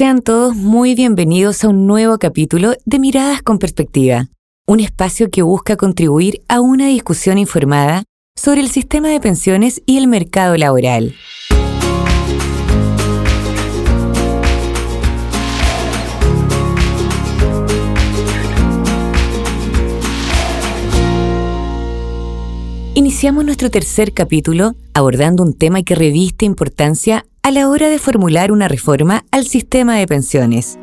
Sean todos muy bienvenidos a un nuevo capítulo de Miradas con Perspectiva, un espacio que busca contribuir a una discusión informada sobre el sistema de pensiones y el mercado laboral. Iniciamos nuestro tercer capítulo abordando un tema que reviste importancia a la hora de formular una reforma al sistema de pensiones.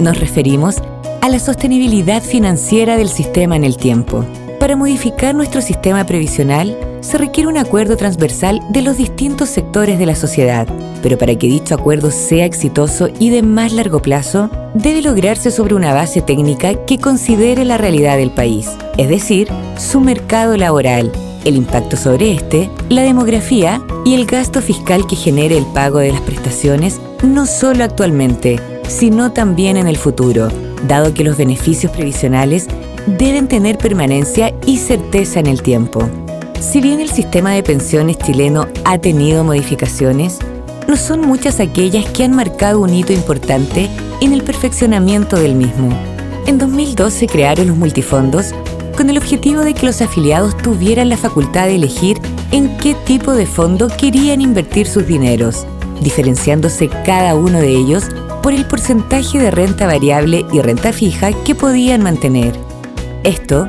Nos referimos a la sostenibilidad financiera del sistema en el tiempo. Para modificar nuestro sistema previsional se requiere un acuerdo transversal de los distintos sectores de la sociedad, pero para que dicho acuerdo sea exitoso y de más largo plazo, debe lograrse sobre una base técnica que considere la realidad del país, es decir, su mercado laboral, el impacto sobre este, la demografía y el gasto fiscal que genere el pago de las prestaciones, no solo actualmente, sino también en el futuro, dado que los beneficios previsionales deben tener permanencia y certeza en el tiempo. Si bien el sistema de pensiones chileno ha tenido modificaciones, no son muchas aquellas que han marcado un hito importante en el perfeccionamiento del mismo. En 2012 se crearon los multifondos con el objetivo de que los afiliados tuvieran la facultad de elegir en qué tipo de fondo querían invertir sus dineros, diferenciándose cada uno de ellos por el porcentaje de renta variable y renta fija que podían mantener. Esto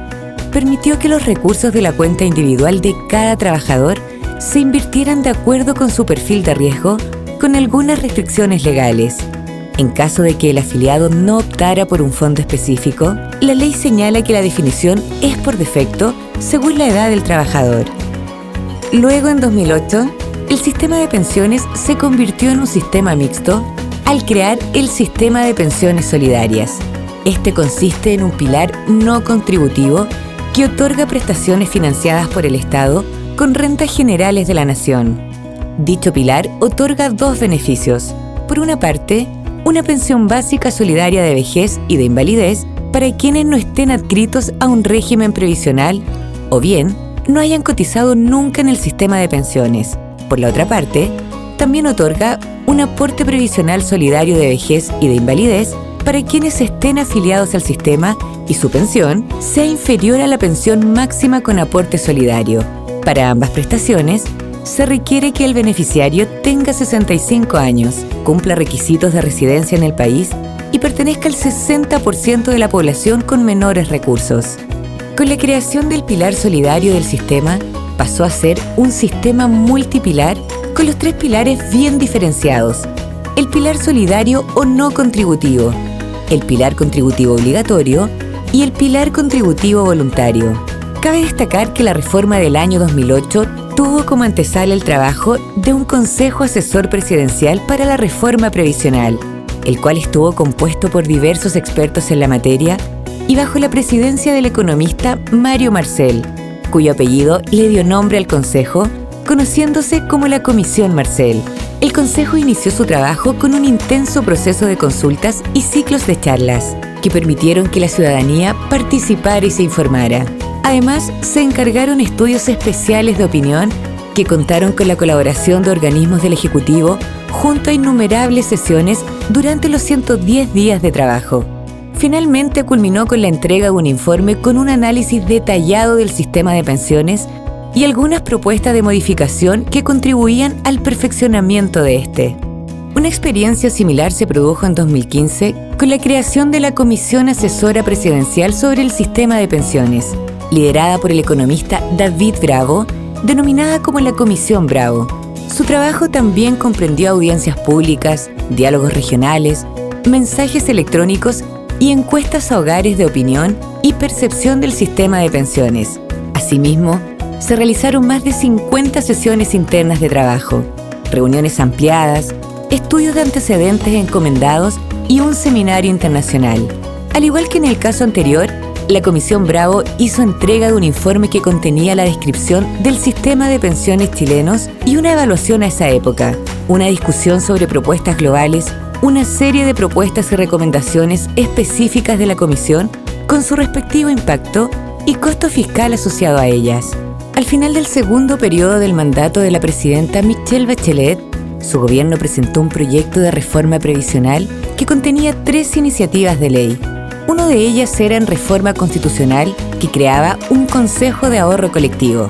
permitió que los recursos de la cuenta individual de cada trabajador se invirtieran de acuerdo con su perfil de riesgo con algunas restricciones legales. En caso de que el afiliado no optara por un fondo específico, la ley señala que la definición es por defecto según la edad del trabajador. Luego, en 2008, el sistema de pensiones se convirtió en un sistema mixto al crear el sistema de pensiones solidarias. Este consiste en un pilar no contributivo que otorga prestaciones financiadas por el Estado con rentas generales de la nación. Dicho pilar otorga dos beneficios. Por una parte, una pensión básica solidaria de vejez y de invalidez para quienes no estén adscritos a un régimen previsional o bien no hayan cotizado nunca en el sistema de pensiones. Por la otra parte, también otorga un aporte previsional solidario de vejez y de invalidez para quienes estén afiliados al sistema y su pensión sea inferior a la pensión máxima con aporte solidario. Para ambas prestaciones, se requiere que el beneficiario tenga 65 años, cumpla requisitos de residencia en el país y pertenezca al 60% de la población con menores recursos. Con la creación del pilar solidario del sistema, pasó a ser un sistema multipilar con los tres pilares bien diferenciados. El pilar solidario o no contributivo, el pilar contributivo obligatorio y el pilar contributivo voluntario. Cabe destacar que la reforma del año 2008 tuvo como antesala el trabajo de un Consejo Asesor Presidencial para la Reforma Previsional, el cual estuvo compuesto por diversos expertos en la materia y bajo la presidencia del economista Mario Marcel, cuyo apellido le dio nombre al Consejo, conociéndose como la Comisión Marcel. El Consejo inició su trabajo con un intenso proceso de consultas y ciclos de charlas, que permitieron que la ciudadanía participara y se informara. Además, se encargaron estudios especiales de opinión que contaron con la colaboración de organismos del Ejecutivo junto a innumerables sesiones durante los 110 días de trabajo. Finalmente culminó con la entrega de un informe con un análisis detallado del sistema de pensiones y algunas propuestas de modificación que contribuían al perfeccionamiento de este. Una experiencia similar se produjo en 2015 con la creación de la Comisión Asesora Presidencial sobre el Sistema de Pensiones, liderada por el economista David Bravo, denominada como la Comisión Bravo. Su trabajo también comprendió audiencias públicas, diálogos regionales, mensajes electrónicos y encuestas a hogares de opinión y percepción del sistema de pensiones. Asimismo, se realizaron más de 50 sesiones internas de trabajo, reuniones ampliadas, estudios de antecedentes encomendados y un seminario internacional. Al igual que en el caso anterior, la Comisión Bravo hizo entrega de un informe que contenía la descripción del sistema de pensiones chilenos y una evaluación a esa época, una discusión sobre propuestas globales, una serie de propuestas y recomendaciones específicas de la Comisión con su respectivo impacto y costo fiscal asociado a ellas. Al final del segundo periodo del mandato de la presidenta Michelle Bachelet, su gobierno presentó un proyecto de reforma previsional que contenía tres iniciativas de ley. Una de ellas era en reforma constitucional que creaba un Consejo de Ahorro Colectivo.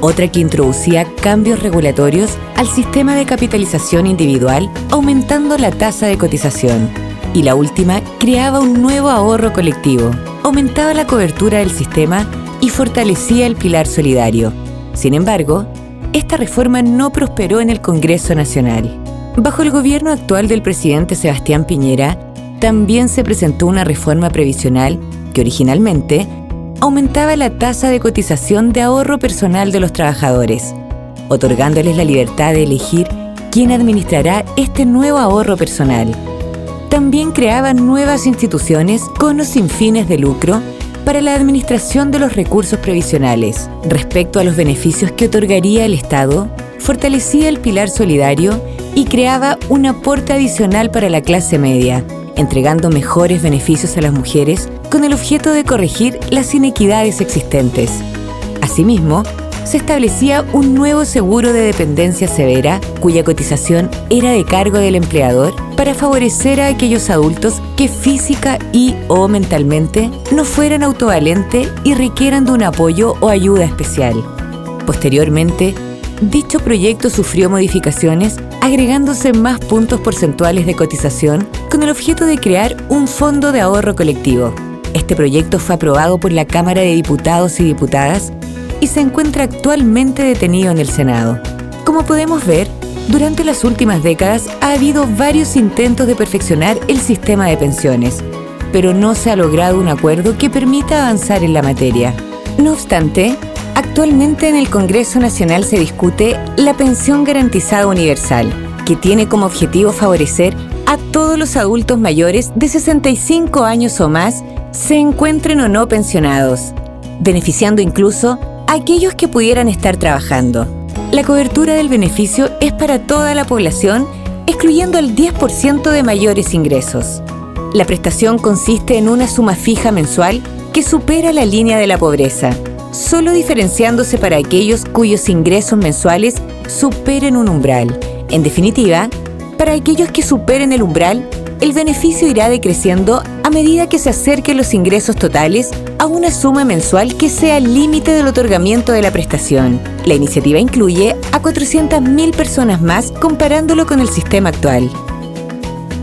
Otra que introducía cambios regulatorios al sistema de capitalización individual, aumentando la tasa de cotización. Y la última creaba un nuevo ahorro colectivo, aumentaba la cobertura del sistema y fortalecía el pilar solidario. Sin embargo, esta reforma no prosperó en el Congreso Nacional. Bajo el gobierno actual del presidente Sebastián Piñera, también se presentó una reforma previsional que originalmente aumentaba la tasa de cotización de ahorro personal de los trabajadores, otorgándoles la libertad de elegir quién administrará este nuevo ahorro personal. También creaba nuevas instituciones con o sin fines de lucro para la administración de los recursos previsionales. Respecto a los beneficios que otorgaría el Estado, fortalecía el pilar solidario y creaba un aporte adicional para la clase media, entregando mejores beneficios a las mujeres con el objeto de corregir las inequidades existentes. Asimismo, se establecía un nuevo seguro de dependencia severa cuya cotización era de cargo del empleador para favorecer a aquellos adultos que física y o mentalmente no fueran autovalentes y requieran de un apoyo o ayuda especial. Posteriormente, dicho proyecto sufrió modificaciones agregándose más puntos porcentuales de cotización el objeto de crear un fondo de ahorro colectivo. Este proyecto fue aprobado por la Cámara de Diputados y Diputadas y se encuentra actualmente detenido en el Senado. Como podemos ver, durante las últimas décadas ha habido varios intentos de perfeccionar el sistema de pensiones, pero no se ha logrado un acuerdo que permita avanzar en la materia. No obstante, Actualmente en el Congreso Nacional se discute la pensión garantizada universal, que tiene como objetivo favorecer a todos los adultos mayores de 65 años o más, se encuentren o no pensionados, beneficiando incluso a aquellos que pudieran estar trabajando. La cobertura del beneficio es para toda la población, excluyendo al 10% de mayores ingresos. La prestación consiste en una suma fija mensual que supera la línea de la pobreza solo diferenciándose para aquellos cuyos ingresos mensuales superen un umbral. En definitiva, para aquellos que superen el umbral, el beneficio irá decreciendo a medida que se acerquen los ingresos totales a una suma mensual que sea el límite del otorgamiento de la prestación. La iniciativa incluye a 400.000 personas más comparándolo con el sistema actual.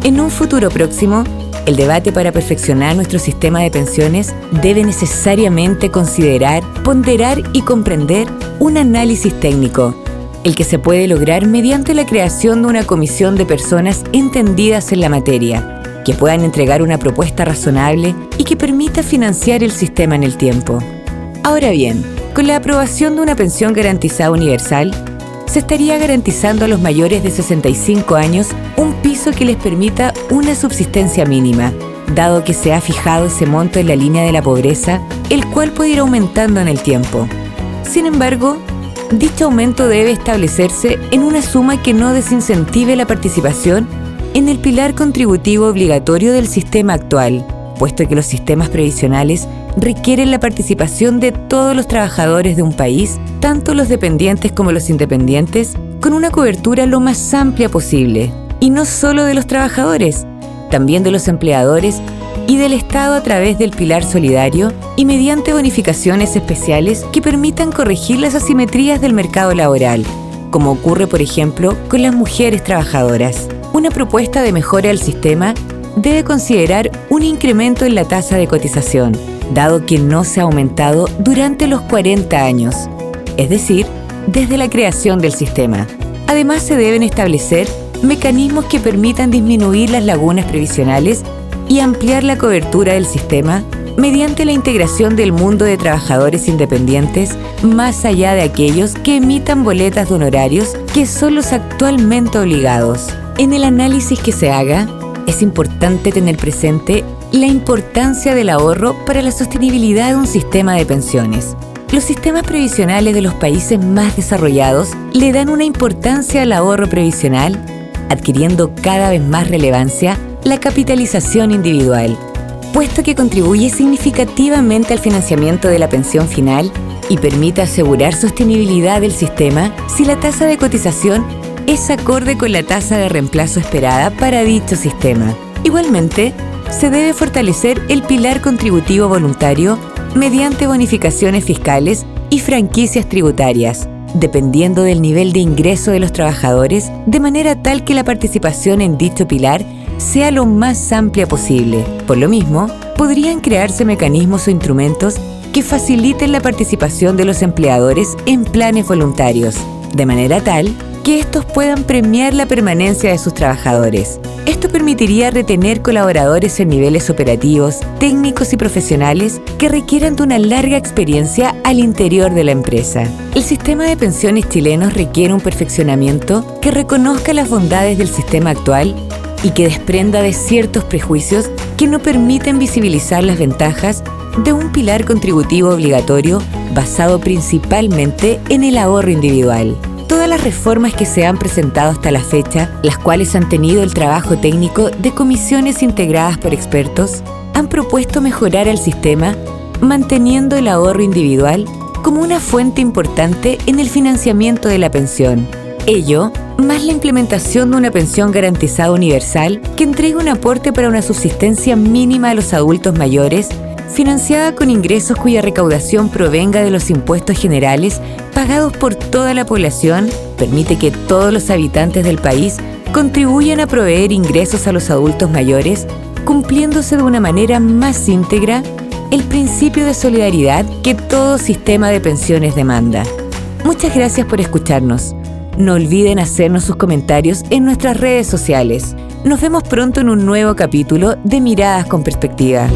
En un futuro próximo, el debate para perfeccionar nuestro sistema de pensiones debe necesariamente considerar, ponderar y comprender un análisis técnico, el que se puede lograr mediante la creación de una comisión de personas entendidas en la materia, que puedan entregar una propuesta razonable y que permita financiar el sistema en el tiempo. Ahora bien, con la aprobación de una pensión garantizada universal, se estaría garantizando a los mayores de 65 años un piso que les permita una subsistencia mínima, dado que se ha fijado ese monto en la línea de la pobreza, el cual puede ir aumentando en el tiempo. Sin embargo, dicho aumento debe establecerse en una suma que no desincentive la participación en el pilar contributivo obligatorio del sistema actual, puesto que los sistemas previsionales requieren la participación de todos los trabajadores de un país, tanto los dependientes como los independientes, con una cobertura lo más amplia posible. Y no solo de los trabajadores, también de los empleadores y del Estado a través del pilar solidario y mediante bonificaciones especiales que permitan corregir las asimetrías del mercado laboral, como ocurre por ejemplo con las mujeres trabajadoras. Una propuesta de mejora del sistema debe considerar un incremento en la tasa de cotización, dado que no se ha aumentado durante los 40 años, es decir, desde la creación del sistema. Además, se deben establecer mecanismos que permitan disminuir las lagunas previsionales y ampliar la cobertura del sistema mediante la integración del mundo de trabajadores independientes más allá de aquellos que emitan boletas de honorarios que son los actualmente obligados. En el análisis que se haga, es importante tener presente la importancia del ahorro para la sostenibilidad de un sistema de pensiones. Los sistemas previsionales de los países más desarrollados le dan una importancia al ahorro previsional, adquiriendo cada vez más relevancia la capitalización individual, puesto que contribuye significativamente al financiamiento de la pensión final y permite asegurar sostenibilidad del sistema si la tasa de cotización es acorde con la tasa de reemplazo esperada para dicho sistema. Igualmente, se debe fortalecer el pilar contributivo voluntario mediante bonificaciones fiscales y franquicias tributarias, dependiendo del nivel de ingreso de los trabajadores, de manera tal que la participación en dicho pilar sea lo más amplia posible. Por lo mismo, podrían crearse mecanismos o instrumentos que faciliten la participación de los empleadores en planes voluntarios, de manera tal que estos puedan premiar la permanencia de sus trabajadores. Esto permitiría retener colaboradores en niveles operativos, técnicos y profesionales que requieran de una larga experiencia al interior de la empresa. El sistema de pensiones chilenos requiere un perfeccionamiento que reconozca las bondades del sistema actual y que desprenda de ciertos prejuicios que no permiten visibilizar las ventajas de un pilar contributivo obligatorio basado principalmente en el ahorro individual. Todas las reformas que se han presentado hasta la fecha, las cuales han tenido el trabajo técnico de comisiones integradas por expertos, han propuesto mejorar el sistema manteniendo el ahorro individual como una fuente importante en el financiamiento de la pensión. Ello, más la implementación de una pensión garantizada universal que entregue un aporte para una subsistencia mínima a los adultos mayores financiada con ingresos cuya recaudación provenga de los impuestos generales pagados por toda la población, permite que todos los habitantes del país contribuyan a proveer ingresos a los adultos mayores, cumpliéndose de una manera más íntegra el principio de solidaridad que todo sistema de pensiones demanda. Muchas gracias por escucharnos. No olviden hacernos sus comentarios en nuestras redes sociales. Nos vemos pronto en un nuevo capítulo de Miradas con Perspectiva.